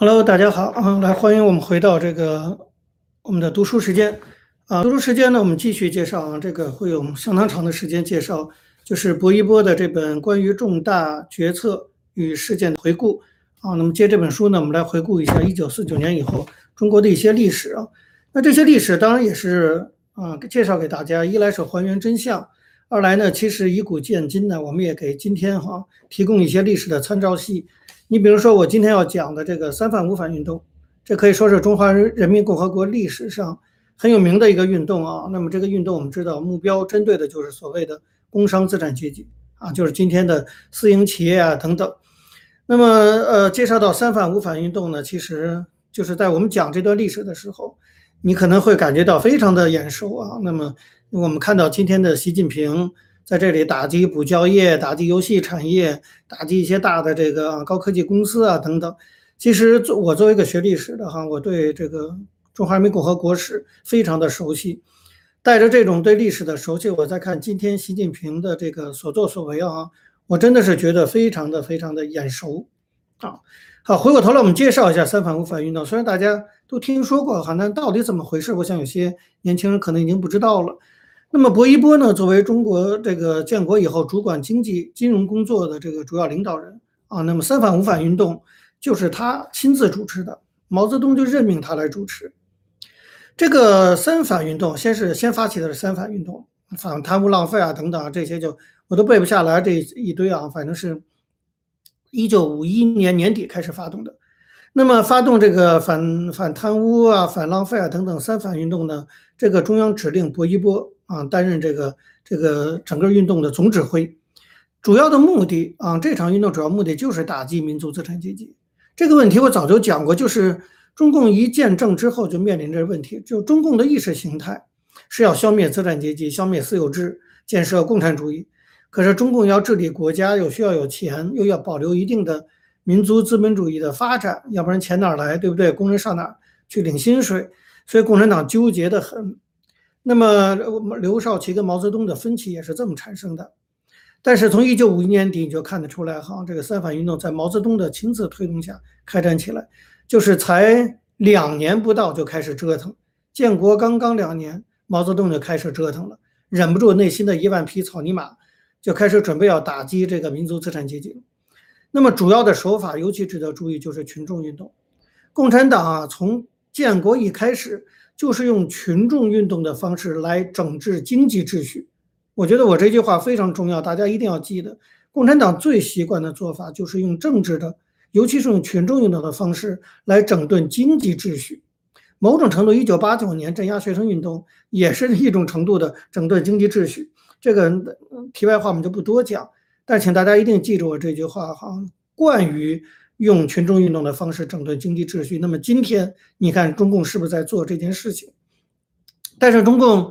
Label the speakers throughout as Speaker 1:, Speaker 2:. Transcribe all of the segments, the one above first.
Speaker 1: Hello，大家好啊，来欢迎我们回到这个我们的读书时间啊。读书时间呢，我们继续介绍啊，这个会有相当长的时间介绍，就是薄一波的这本关于重大决策与事件的回顾啊。那么借这本书呢，我们来回顾一下一九四九年以后中国的一些历史啊。那这些历史当然也是啊，介绍给大家，一来是还原真相，二来呢，其实以古鉴今呢，我们也给今天哈提供一些历史的参照系。你比如说，我今天要讲的这个三反五反运动，这可以说是中华人民共和国历史上很有名的一个运动啊。那么这个运动我们知道，目标针对的就是所谓的工商资产阶级啊，就是今天的私营企业啊等等。那么呃，介绍到三反五反运动呢，其实就是在我们讲这段历史的时候，你可能会感觉到非常的眼熟啊。那么我们看到今天的习近平。在这里打击补教业，打击游戏产业，打击一些大的这个高科技公司啊等等。其实作我作为一个学历史的哈，我对这个中华人民共和国史非常的熟悉。带着这种对历史的熟悉，我在看今天习近平的这个所作所为啊，我真的是觉得非常的非常的眼熟啊。好，回过头来我们介绍一下三反五反运动。虽然大家都听说过哈，那到底怎么回事？我想有些年轻人可能已经不知道了。那么薄一波呢，作为中国这个建国以后主管经济金融工作的这个主要领导人啊，那么三反五反运动就是他亲自主持的，毛泽东就任命他来主持。这个三反运动先是先发起的是三反运动，反贪污浪费啊等等啊这些就我都背不下来这一堆啊，反正是一九五一年年底开始发动的。那么发动这个反反贪污啊、反浪费啊等等三反运动呢，这个中央指令薄一波。啊，担任这个这个整个运动的总指挥，主要的目的啊，这场运动主要目的就是打击民族资产阶级。这个问题我早就讲过，就是中共一建政之后就面临着问题，就中共的意识形态是要消灭资产阶级、消灭私有制、建设共产主义。可是中共要治理国家，又需要有钱，又要保留一定的民族资本主义的发展，要不然钱哪来，对不对？工人上哪去领薪水？所以共产党纠结的很。那么，刘少奇跟毛泽东的分歧也是这么产生的。但是从一九五一年底你就看得出来，哈，这个三反运动在毛泽东的亲自推动下开展起来，就是才两年不到就开始折腾。建国刚刚两年，毛泽东就开始折腾了，忍不住内心的一万匹草泥马，就开始准备要打击这个民族资产阶级。那么主要的手法，尤其值得注意，就是群众运动。共产党啊，从建国一开始。就是用群众运动的方式来整治经济秩序，我觉得我这句话非常重要，大家一定要记得。共产党最习惯的做法就是用政治的，尤其是用群众运动的方式来整顿经济秩序。某种程度，一九八九年镇压学生运动也是一种程度的整顿经济秩序。这个题外话我们就不多讲，但请大家一定记住我这句话哈，惯于。用群众运动的方式整顿经济秩序。那么今天你看中共是不是在做这件事情？但是中共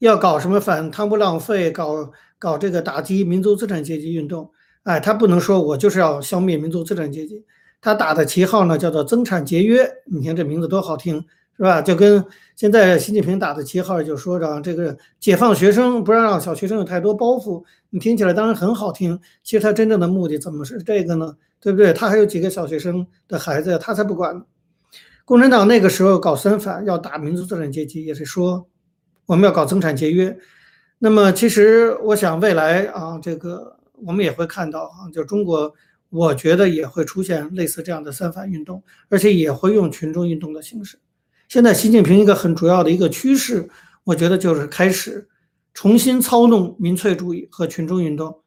Speaker 1: 要搞什么反贪污浪费，搞搞这个打击民族资产阶级运动，哎，他不能说我就是要消灭民族资产阶级，他打的旗号呢叫做增产节约。你看这名字多好听，是吧？就跟现在习近平打的旗号就说着这个解放学生，不让让小学生有太多包袱。你听起来当然很好听，其实他真正的目的怎么是这个呢？对不对？他还有几个小学生的孩子，他才不管呢。共产党那个时候搞三反，要打民族资产阶级，也是说我们要搞增产节约。那么，其实我想未来啊，这个我们也会看到啊，就中国，我觉得也会出现类似这样的三反运动，而且也会用群众运动的形式。现在习近平一个很主要的一个趋势，我觉得就是开始重新操弄民粹主义和群众运动。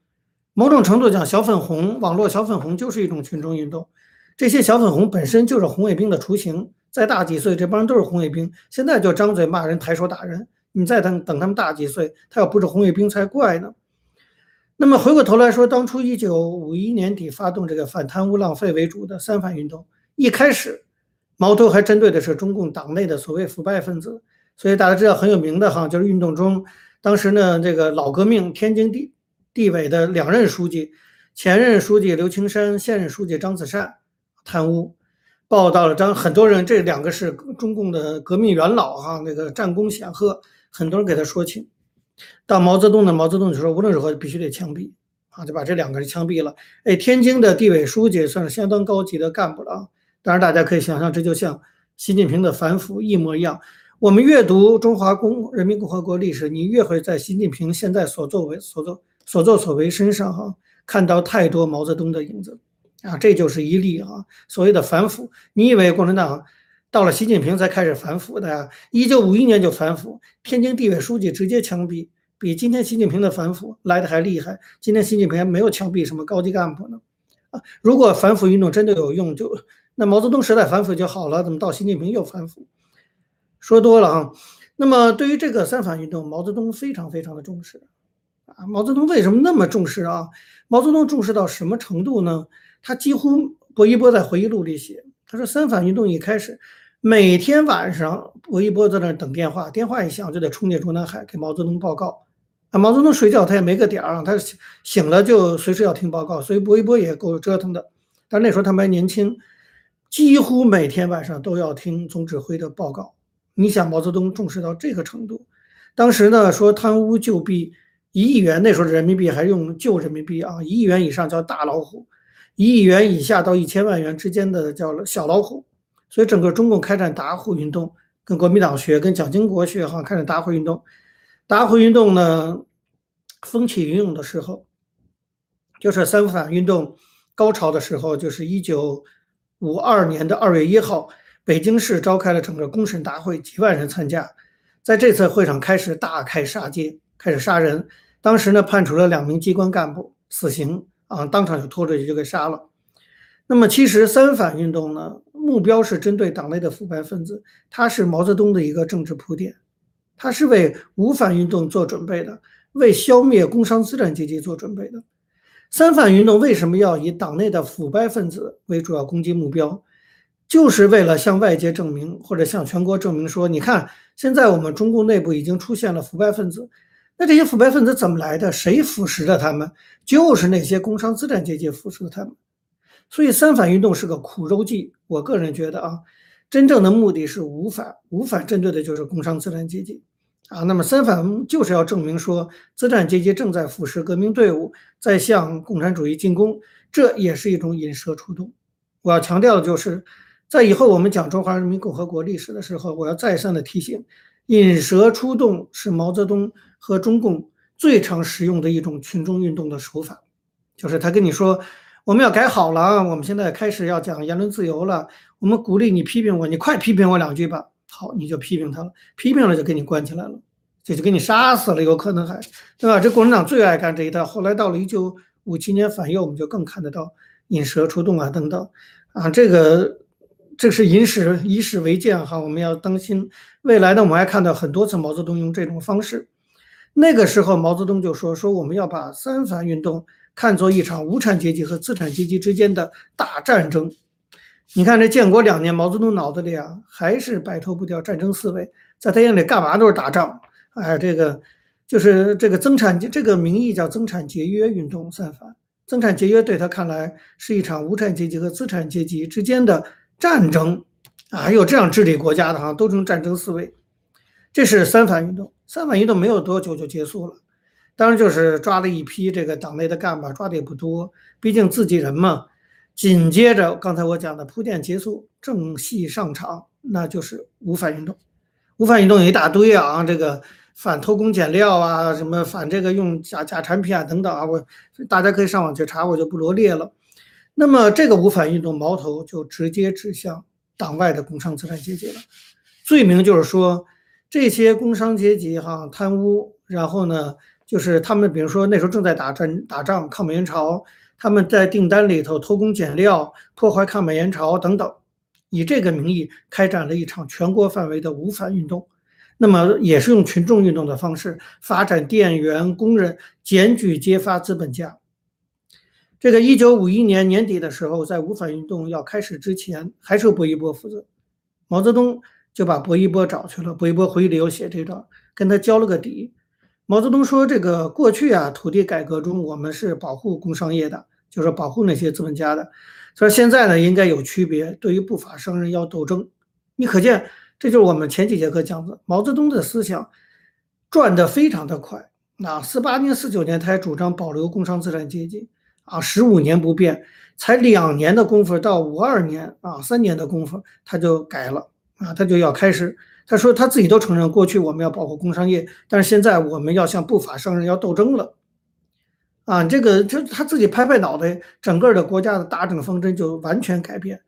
Speaker 1: 某种程度讲，小粉红网络小粉红就是一种群众运动。这些小粉红本身就是红卫兵的雏形，再大几岁，这帮人都是红卫兵。现在就张嘴骂人，抬手打人。你再等等他们大几岁，他要不是红卫兵才怪呢。那么回过头来说，当初一九五一年底发动这个反贪污浪费为主的三反运动，一开始矛头还针对的是中共党内的所谓腐败分子。所以大家知道很有名的哈，就是运动中，当时呢这个老革命天经地。地委的两任书记，前任书记刘青山，现任书记张子善贪污，报道了张很多人，这两个是中共的革命元老哈，那个战功显赫，很多人给他说情。到毛泽东呢，毛泽东就说无论如何必须得枪毙啊，就把这两个人枪毙了。哎，天津的地委书记算是相当高级的干部了啊，当然，大家可以想象，这就像习近平的反腐一模一样。我们阅读中华公人民共和国历史，你越会在习近平现在所作为、所作所作所为身上哈，看到太多毛泽东的影子啊！这就是一例啊，所谓的反腐。你以为共产党到了习近平才开始反腐的呀？一九五一年就反腐，天津地委书记直接枪毙，比今天习近平的反腐来的还厉害。今天习近平还没有枪毙什么高级干部呢啊！如果反腐运动真的有用，就那毛泽东时代反腐就好了，怎么到习近平又反腐？说多了啊，那么对于这个三反运动，毛泽东非常非常的重视啊。毛泽东为什么那么重视啊？毛泽东重视到什么程度呢？他几乎薄一波在回忆录里写，他说三反运动一开始，每天晚上薄一波在那等电话，电话一响就得冲进中南海给毛泽东报告。啊，毛泽东睡觉他也没个点儿，他醒了就随时要听报告，所以薄一波也够折腾的。但那时候他们还年轻，几乎每天晚上都要听总指挥的报告。你想毛泽东重视到这个程度，当时呢说贪污旧币一亿元，那时候的人民币还用旧人民币啊，一亿元以上叫大老虎，一亿元以下到一千万元之间的叫小老虎。所以整个中共开展打虎运动，跟国民党学，跟蒋经国学哈，开展打虎运动。打虎运动呢，风起云涌的时候，就是三反运动高潮的时候，就是一九五二年的二月一号。北京市召开了整个公审大会，几万人参加。在这次会上，开始大开杀戒，开始杀人。当时呢，判处了两名机关干部死刑啊，当场就拖着就给杀了。那么，其实三反运动呢，目标是针对党内的腐败分子，它是毛泽东的一个政治铺垫，它是为五反运动做准备的，为消灭工商资产阶级做准备的。三反运动为什么要以党内的腐败分子为主要攻击目标？就是为了向外界证明，或者向全国证明说，你看，现在我们中共内部已经出现了腐败分子。那这些腐败分子怎么来的？谁腐蚀的他们？就是那些工商资产阶级腐蚀的他们。所以三反运动是个苦肉计。我个人觉得啊，真正的目的是五反，五反针对的就是工商资产阶级啊。那么三反就是要证明说，资产阶级正在腐蚀革命队伍，在向共产主义进攻，这也是一种引蛇出洞。我要强调的就是。在以后我们讲中华人民共和国历史的时候，我要再三的提醒，引蛇出洞是毛泽东和中共最常使用的一种群众运动的手法，就是他跟你说，我们要改好了，我们现在开始要讲言论自由了，我们鼓励你批评我，你快批评我两句吧。好，你就批评他了，批评了就给你关起来了，这就给你杀死了，有可能还，对吧？这共产党最爱干这一套。后来到了一九五七年反右，我们就更看得到引蛇出洞啊等等，啊这个。这是以史以史为鉴哈，我们要当心未来呢。我们还看到很多次毛泽东用这种方式。那个时候，毛泽东就说：“说我们要把三反运动看作一场无产阶级和资产阶级之间的大战争。”你看，这建国两年，毛泽东脑子里啊还是摆脱不掉战争思维，在他眼里干嘛都是打仗。哎，这个就是这个增产这个名义叫增产节约运动三反，增产节约对他看来是一场无产阶级和资产阶级之间的。战争啊，还有这样治理国家的哈，都成战争思维。这是三反运动，三反运动没有多久就结束了。当然就是抓了一批这个党内的干部，抓的也不多，毕竟自己人嘛。紧接着刚才我讲的铺垫结束，正戏上场，那就是五反运动。五反运动有一大堆啊，这个反偷工减料啊，什么反这个用假假产品啊等等啊，我大家可以上网去查，我就不罗列了。那么这个五反运动矛头就直接指向党外的工商资产阶级了，罪名就是说这些工商阶级哈贪污，然后呢就是他们比如说那时候正在打战打仗抗美援朝，他们在订单里头偷工减料，破坏抗美援朝等等，以这个名义开展了一场全国范围的五反运动，那么也是用群众运动的方式发展店员工人检举揭发资本家。这个一九五一年年底的时候，在五反运动要开始之前，还是薄一波负责。毛泽东就把薄一波找去了。薄一波回忆里有写这段，跟他交了个底。毛泽东说：“这个过去啊，土地改革中，我们是保护工商业的，就是保护那些资本家的。所以现在呢，应该有区别，对于不法商人要斗争。你可见，这就是我们前几节课讲的，毛泽东的思想转得非常的快。那四八年、四九年，他还主张保留工商资产阶级。”啊，十五年不变，才两年的功夫，到五二年啊，三年的功夫他就改了啊，他就要开始。他说他自己都承认，过去我们要保护工商业，但是现在我们要向不法商人要斗争了。啊，这个就他自己拍拍脑袋，整个的国家的大政方针就完全改变。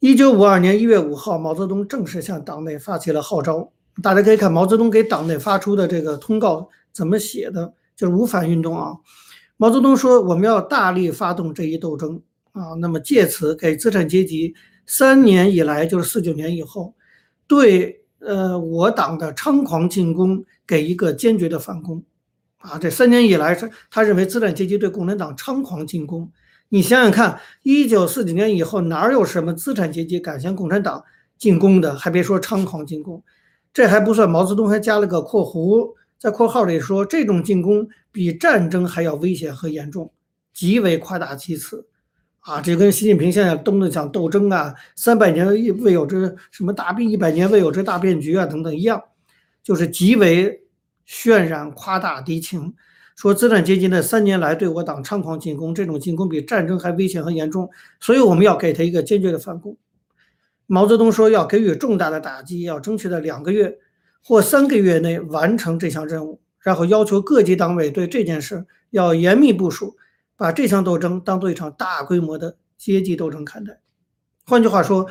Speaker 1: 一九五二年一月五号，毛泽东正式向党内发起了号召。大家可以看毛泽东给党内发出的这个通告怎么写的，就是无反运动啊。毛泽东说，我们要大力发动这一斗争啊，那么借此给资产阶级三年以来，就是四九年以后，对呃我党的猖狂进攻给一个坚决的反攻。啊，这三年以来是他认为资产阶级对共产党猖狂进攻。你想想看，一九四九年以后哪有什么资产阶级敢向共产党进攻的？还别说猖狂进攻，这还不算。毛泽东还加了个括弧，在括号里说，这种进攻比战争还要危险和严重，极为夸大其词。啊，这跟习近平现在动的讲斗争啊，三百年未有之什么大变，一百年未有之大变局啊等等一样，就是极为。渲染夸大敌情，说资产阶级呢三年来对我党猖狂进攻，这种进攻比战争还危险和严重，所以我们要给他一个坚决的反攻。毛泽东说要给予重大的打击，要争取在两个月或三个月内完成这项任务，然后要求各级党委对这件事要严密部署，把这项斗争当做一场大规模的阶级斗争看待。换句话说。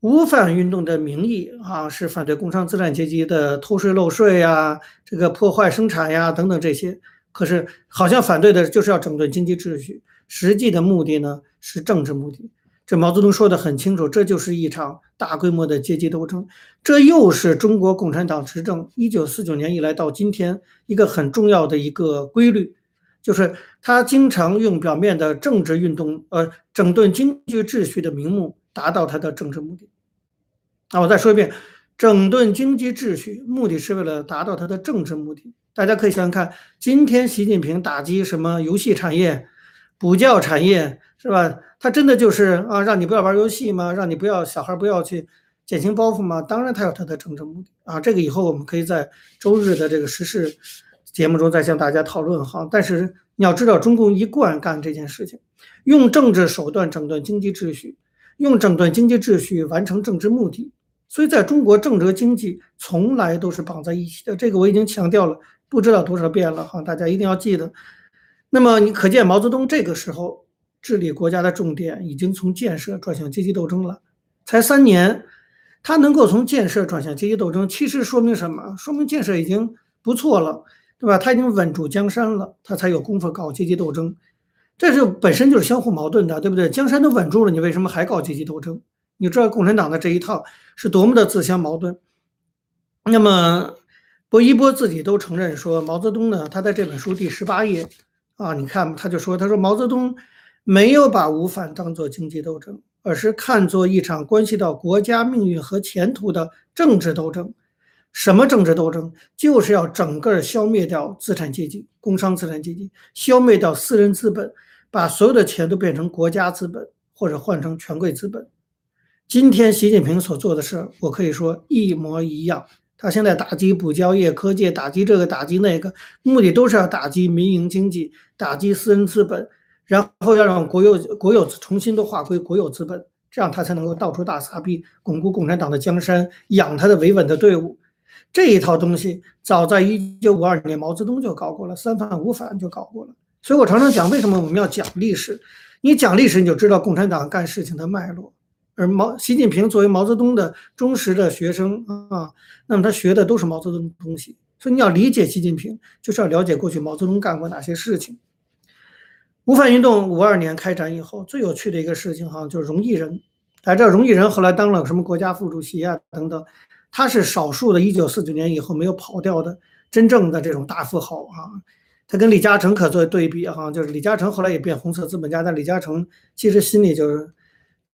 Speaker 1: 无反运动的名义啊，是反对工商资产阶级的偷税漏税呀，这个破坏生产呀等等这些。可是好像反对的就是要整顿经济秩序，实际的目的呢是政治目的。这毛泽东说的很清楚，这就是一场大规模的阶级斗争。这又是中国共产党执政一九四九年以来到今天一个很重要的一个规律，就是他经常用表面的政治运动，呃，整顿经济秩序的名目，达到他的政治目的。那，我再说一遍，整顿经济秩序，目的是为了达到他的政治目的。大家可以想想看，今天习近平打击什么游戏产业、补教产业，是吧？他真的就是啊，让你不要玩游戏吗？让你不要小孩不要去减轻包袱吗？当然，他有他的政治目的啊。这个以后我们可以在周日的这个时事节目中再向大家讨论哈。但是你要知道，中共一贯干这件事情，用政治手段整顿经济秩序，用整顿经济秩序完成政治目的。所以，在中国，政治经济从来都是绑在一起的。这个我已经强调了不知道多少遍了哈，大家一定要记得。那么，你可见毛泽东这个时候治理国家的重点已经从建设转向阶级斗争了。才三年，他能够从建设转向阶级斗争，其实说明什么？说明建设已经不错了，对吧？他已经稳住江山了，他才有功夫搞阶级斗争。这就本身就是相互矛盾的，对不对？江山都稳住了，你为什么还搞阶级斗争？你知道共产党的这一套是多么的自相矛盾。那么，薄一波自己都承认说，毛泽东呢，他在这本书第十八页啊，你看他就说，他说毛泽东没有把吴反当做经济斗争，而是看作一场关系到国家命运和前途的政治斗争。什么政治斗争？就是要整个消灭掉资产阶级、工商资产阶级，消灭掉私人资本，把所有的钱都变成国家资本，或者换成权贵资本。今天习近平所做的事，我可以说一模一样。他现在打击补教业、科技，打击这个，打击那个，目的都是要打击民营经济，打击私人资本，然后要让国有国有重新都划归国有资本，这样他才能够到处大撒币，巩固共产党的江山，养他的维稳的队伍。这一套东西，早在一九五二年毛泽东就搞过了，三反五反就搞过了。所以我常常讲，为什么我们要讲历史？你讲历史，你就知道共产党干事情的脉络。而毛习近平作为毛泽东的忠实的学生啊，那么他学的都是毛泽东的东西，所以你要理解习近平，就是要了解过去毛泽东干过哪些事情。五反运动五二年开展以后，最有趣的一个事情哈，就是荣毅仁。大家知道荣毅仁后来当了什么国家副主席啊等等，他是少数的1949年以后没有跑掉的真正的这种大富豪啊。他跟李嘉诚可做对比哈，就是李嘉诚后来也变红色资本家，但李嘉诚其实心里就是。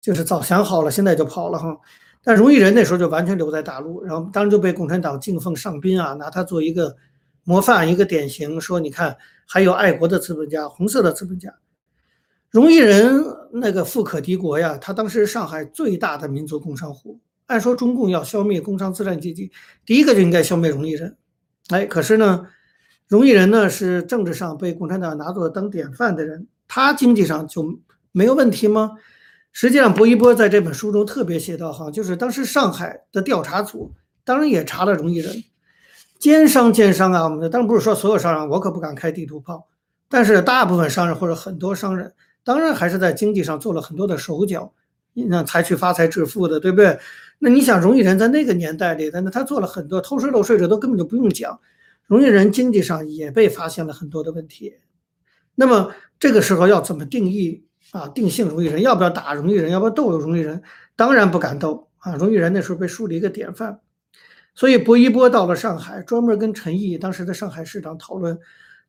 Speaker 1: 就是早想好了，现在就跑了哈。但荣毅仁那时候就完全留在大陆，然后当时就被共产党敬奉上宾啊，拿他做一个模范、一个典型，说你看还有爱国的资本家，红色的资本家。荣毅仁那个富可敌国呀，他当时上海最大的民族工商户。按说中共要消灭工商资产阶级，第一个就应该消灭荣毅仁。哎，可是呢，荣毅仁呢是政治上被共产党拿作当典范的人，他经济上就。没有问题吗？实际上，薄一波在这本书中特别写到，哈，就是当时上海的调查组当然也查了荣毅仁，奸商奸商啊，我们当然不是说所有商人，我可不敢开地图炮，但是大部分商人或者很多商人，当然还是在经济上做了很多的手脚，那才去发财致富的，对不对？那你想，荣毅仁在那个年代里，那他做了很多偷税漏税，这都根本就不用讲。荣毅仁经济上也被发现了很多的问题，那么这个时候要怎么定义啊？定性荣毅仁要不要打荣毅仁？要不要斗荣毅仁？当然不敢斗啊！荣毅仁那时候被树立一个典范，所以薄一波到了上海，专门跟陈毅当时的上海市长讨论，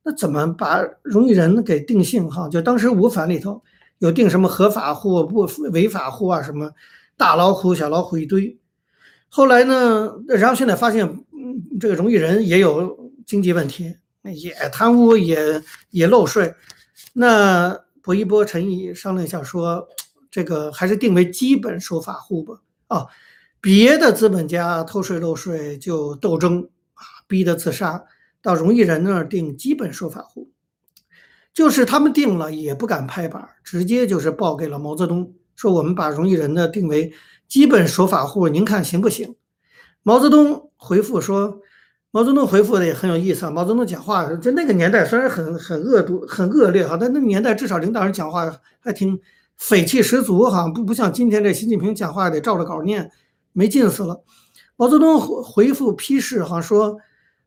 Speaker 1: 那怎么把荣毅仁给定性哈？就当时五反里头有定什么合法户、不违法户啊，什么大老虎、小老虎一堆。后来呢，然后现在发现，嗯，这个荣毅仁也有。经济问题也贪污也也漏税，那薄一波陈毅商量一下说，这个还是定为基本守法户吧。啊，别的资本家偷税漏税就斗争啊，逼得自杀。到荣毅仁那儿定基本守法户，就是他们定了也不敢拍板，直接就是报给了毛泽东，说我们把荣毅仁呢定为基本守法户，您看行不行？毛泽东回复说。毛泽东回复的也很有意思啊。毛泽东讲话在那个年代虽然很很恶毒、很恶劣哈，但那个年代至少领导人讲话还挺匪气十足哈，不不像今天这习近平讲话得照着稿念，没劲死了。毛泽东回回复批示哈说：“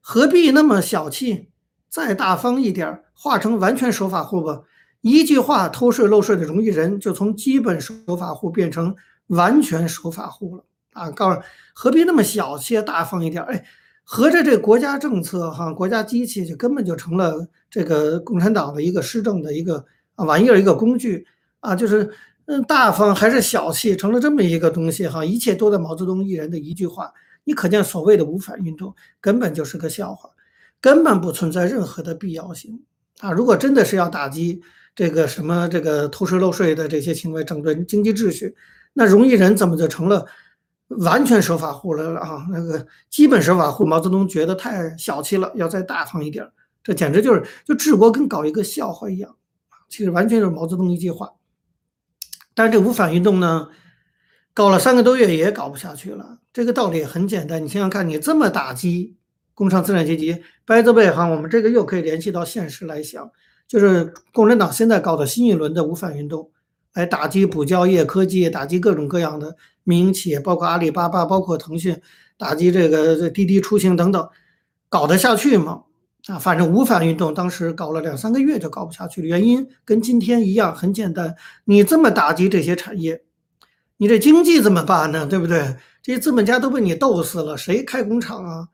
Speaker 1: 何必那么小气？再大方一点，化成完全守法户吧。”一句话，偷税漏税的容易人就从基本守法户变成完全守法户了啊！告诉何必那么小气，大方一点？哎。合着这国家政策哈，国家机器就根本就成了这个共产党的一个施政的一个玩意儿，一个工具啊，就是嗯，大方还是小气，成了这么一个东西哈，一切都在毛泽东一人的一句话。你可见所谓的无反运动根本就是个笑话，根本不存在任何的必要性啊！如果真的是要打击这个什么这个偷税漏税的这些行为，整顿经济秩序，那容易人怎么就成了？完全守法户了啊！那个基本守法户，毛泽东觉得太小气了，要再大方一点。这简直就是就治国跟搞一个笑话一样其实完全就是毛泽东一句话。但是这五反运动呢，搞了三个多月也搞不下去了。这个道理很简单，你想想看，你这么打击工商资产阶级，by the way 哈，我们这个又可以联系到现实来想，就是共产党现在搞的新一轮的五反运动。来打击补教业、科技，打击各种各样的民营企业，包括阿里巴巴，包括腾讯，打击这个滴滴出行等等，搞得下去吗？啊，反正无反运动当时搞了两三个月就搞不下去了，原因跟今天一样，很简单，你这么打击这些产业，你这经济怎么办呢？对不对？这些资本家都被你斗死了，谁开工厂啊？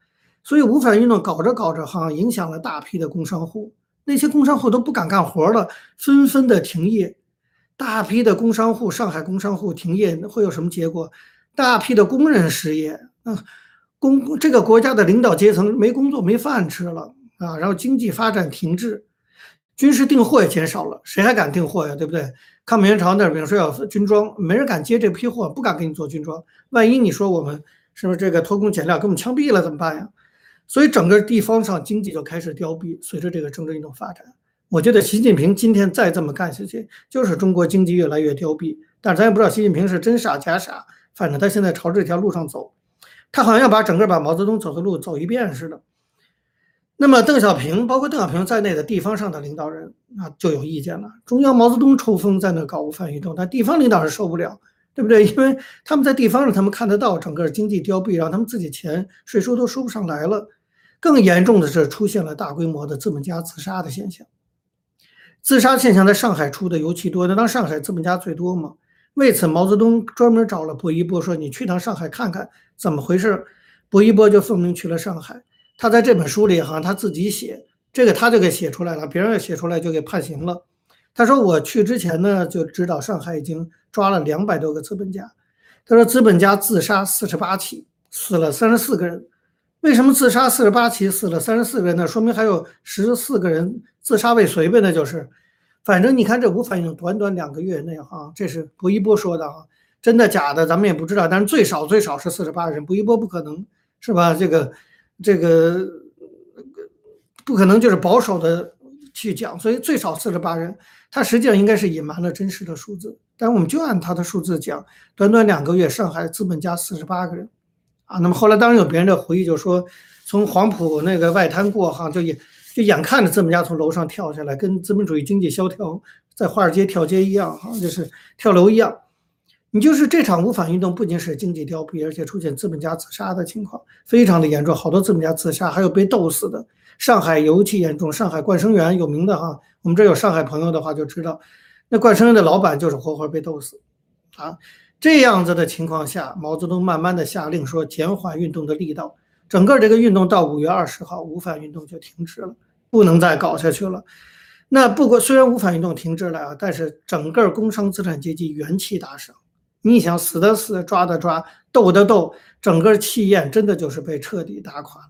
Speaker 1: 所以无反运动搞着搞着，哈，影响了大批的工商户，那些工商户都不敢干活了，纷纷的停业。大批的工商户，上海工商户停业会有什么结果？大批的工人失业，嗯，工这个国家的领导阶层没工作没饭吃了啊，然后经济发展停滞，军事订货也减少了，谁还敢订货呀？对不对？抗美援朝那比如说要军装，没人敢接这批货，不敢给你做军装。万一你说我们是不是这个偷工减料，给我们枪毙了怎么办呀？所以整个地方上经济就开始凋敝，随着这个政治运动发展。我觉得习近平今天再这么干下去，就是中国经济越来越凋敝。但是咱也不知道习近平是真傻假傻，反正他现在朝这条路上走，他好像要把整个把毛泽东走的路走一遍似的。那么邓小平，包括邓小平在内的地方上的领导人啊，就有意见了。中央毛泽东抽风在那搞无反运动，但地方领导人受不了，对不对？因为他们在地方上，他们看得到整个经济凋敝，让他们自己钱税收都收不上来了。更严重的是，出现了大规模的资本家自杀的现象。自杀现象在上海出的尤其多，那当上海资本家最多嘛。为此，毛泽东专门找了薄一波，说：“你去趟上海看看怎么回事。”薄一波就奉命去了上海。他在这本书里，哈他自己写，这个他就给写出来了，别人写出来就给判刑了。他说：“我去之前呢，就知道上海已经抓了两百多个资本家。他说资本家自杀四十八起，死了三十四个人。为什么自杀四十八起，死了三十四个人呢？说明还有十四个人。”自杀未遂呗，那就是，反正你看这无反应，短短两个月内哈，这是薄一波说的哈，真的假的咱们也不知道，但是最少最少是四十八人，薄一波不可能是吧？这个这个不可能就是保守的去讲，所以最少四十八人，他实际上应该是隐瞒了真实的数字。但我们就按他的数字讲，短短两个月，上海资本家四十八个人，啊，那么后来当然有别人的回忆，就说从黄埔那个外滩过哈，就眼就眼看着资本家从楼上跳下来，跟资本主义经济萧条在华尔街跳街一样哈，就是跳楼一样。你就是这场无反运动，不仅是经济凋敝，而且出现资本家自杀的情况，非常的严重，好多资本家自杀，还有被斗死的。上海尤其严重，上海冠生园有名的哈，我们这有上海朋友的话就知道，那冠生园的老板就是活活被斗死，啊，这样子的情况下，毛泽东慢慢的下令说减缓运动的力道，整个这个运动到五月二十号，无反运动就停止了，不能再搞下去了。那不过虽然无反运动停止了啊，但是整个工商资产阶级元气大伤。你想死的死，抓的抓，斗的斗，整个气焰真的就是被彻底打垮了。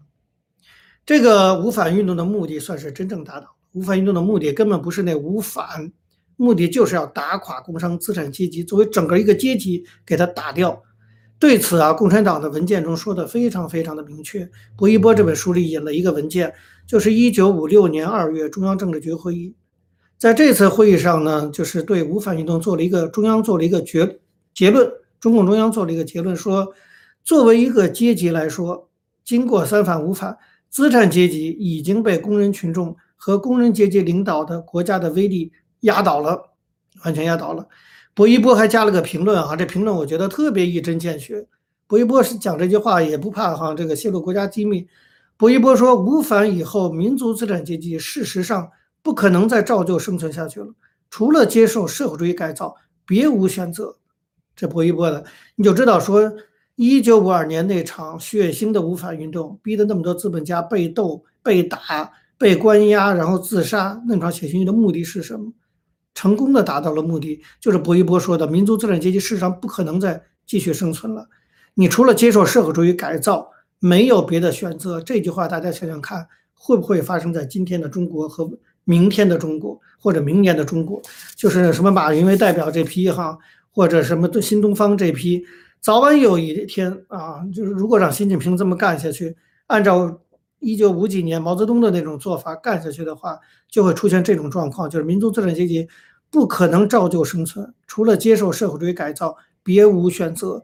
Speaker 1: 这个无反运动的目的算是真正达到了。无反运动的目的根本不是那无反，目的就是要打垮工商资产阶级，作为整个一个阶级给他打掉。对此啊，共产党的文件中说的非常非常的明确。薄一波这本书里引了一个文件，就是一九五六年二月中央政治局会议，在这次会议上呢，就是对无反运动做了一个中央做了一个决。结论，中共中央做了一个结论，说，作为一个阶级来说，经过三反五反，资产阶级已经被工人群众和工人阶级领导的国家的威力压倒了，完全压倒了。薄一波还加了个评论啊，这评论我觉得特别一针见血。薄一波是讲这句话也不怕哈，这个泄露国家机密。薄一波说，五反以后，民族资产阶级事实上不可能再照旧生存下去了，除了接受社会主义改造，别无选择。这波一波的，你就知道说，一九五二年那场血腥的无反运动，逼得那么多资本家被斗、被打、被关押，然后自杀，那场血腥的目的是什么？成功的达到了目的，就是薄一波说的，民族资产阶级事实上不可能再继续生存了。你除了接受社会主义改造，没有别的选择。这句话大家想想看，会不会发生在今天的中国和明天的中国，或者明年的中国？就是什么马云为代表这批哈。或者什么新东方这批，早晚有一天啊，就是如果让习近平这么干下去，按照一九五几年毛泽东的那种做法干下去的话，就会出现这种状况，就是民族资产阶级不可能照旧生存，除了接受社会主义改造，别无选择。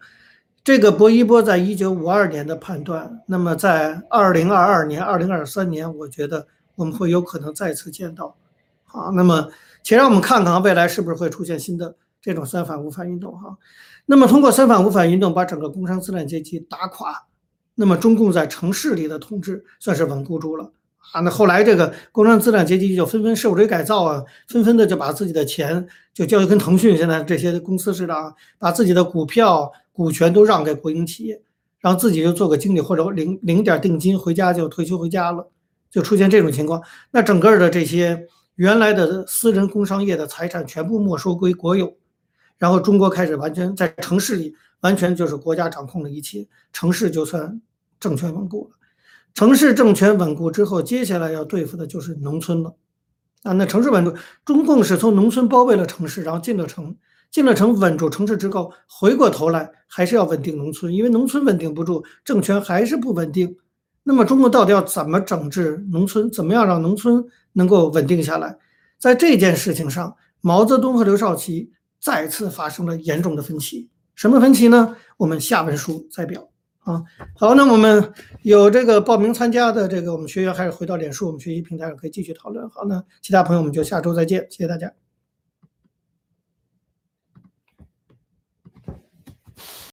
Speaker 1: 这个薄一波在一九五二年的判断，那么在二零二二年、二零二三年，我觉得我们会有可能再次见到。好，那么且让我们看看未来是不是会出现新的。这种三反五反运动哈，那么通过三反五反运动把整个工商资产阶级打垮，那么中共在城市里的统治算是稳固住了啊。那后来这个工商资产阶级就纷纷社会主义改造啊，纷纷的就把自己的钱就交给跟腾讯现在这些公司似的啊，把自己的股票股权都让给国营企业，然后自己就做个经理或者领领点定金回家就退休回家了，就出现这种情况。那整个的这些原来的私人工商业的财产全部没收归国有。然后中国开始完全在城市里，完全就是国家掌控了一切，城市就算政权稳固了。城市政权稳固之后，接下来要对付的就是农村了。啊，那城市稳住，中共是从农村包围了城市，然后进了城，进了城稳住城市之后，回过头来还是要稳定农村，因为农村稳定不住，政权还是不稳定。那么中国到底要怎么整治农村？怎么样让农村能够稳定下来？在这件事情上，毛泽东和刘少奇。再次发生了严重的分歧，什么分歧呢？我们下文书再表啊。好，那我们有这个报名参加的这个我们学员，还是回到脸书我们学习平台上可以继续讨论。好，那其他朋友我们就下周再见，谢谢大家。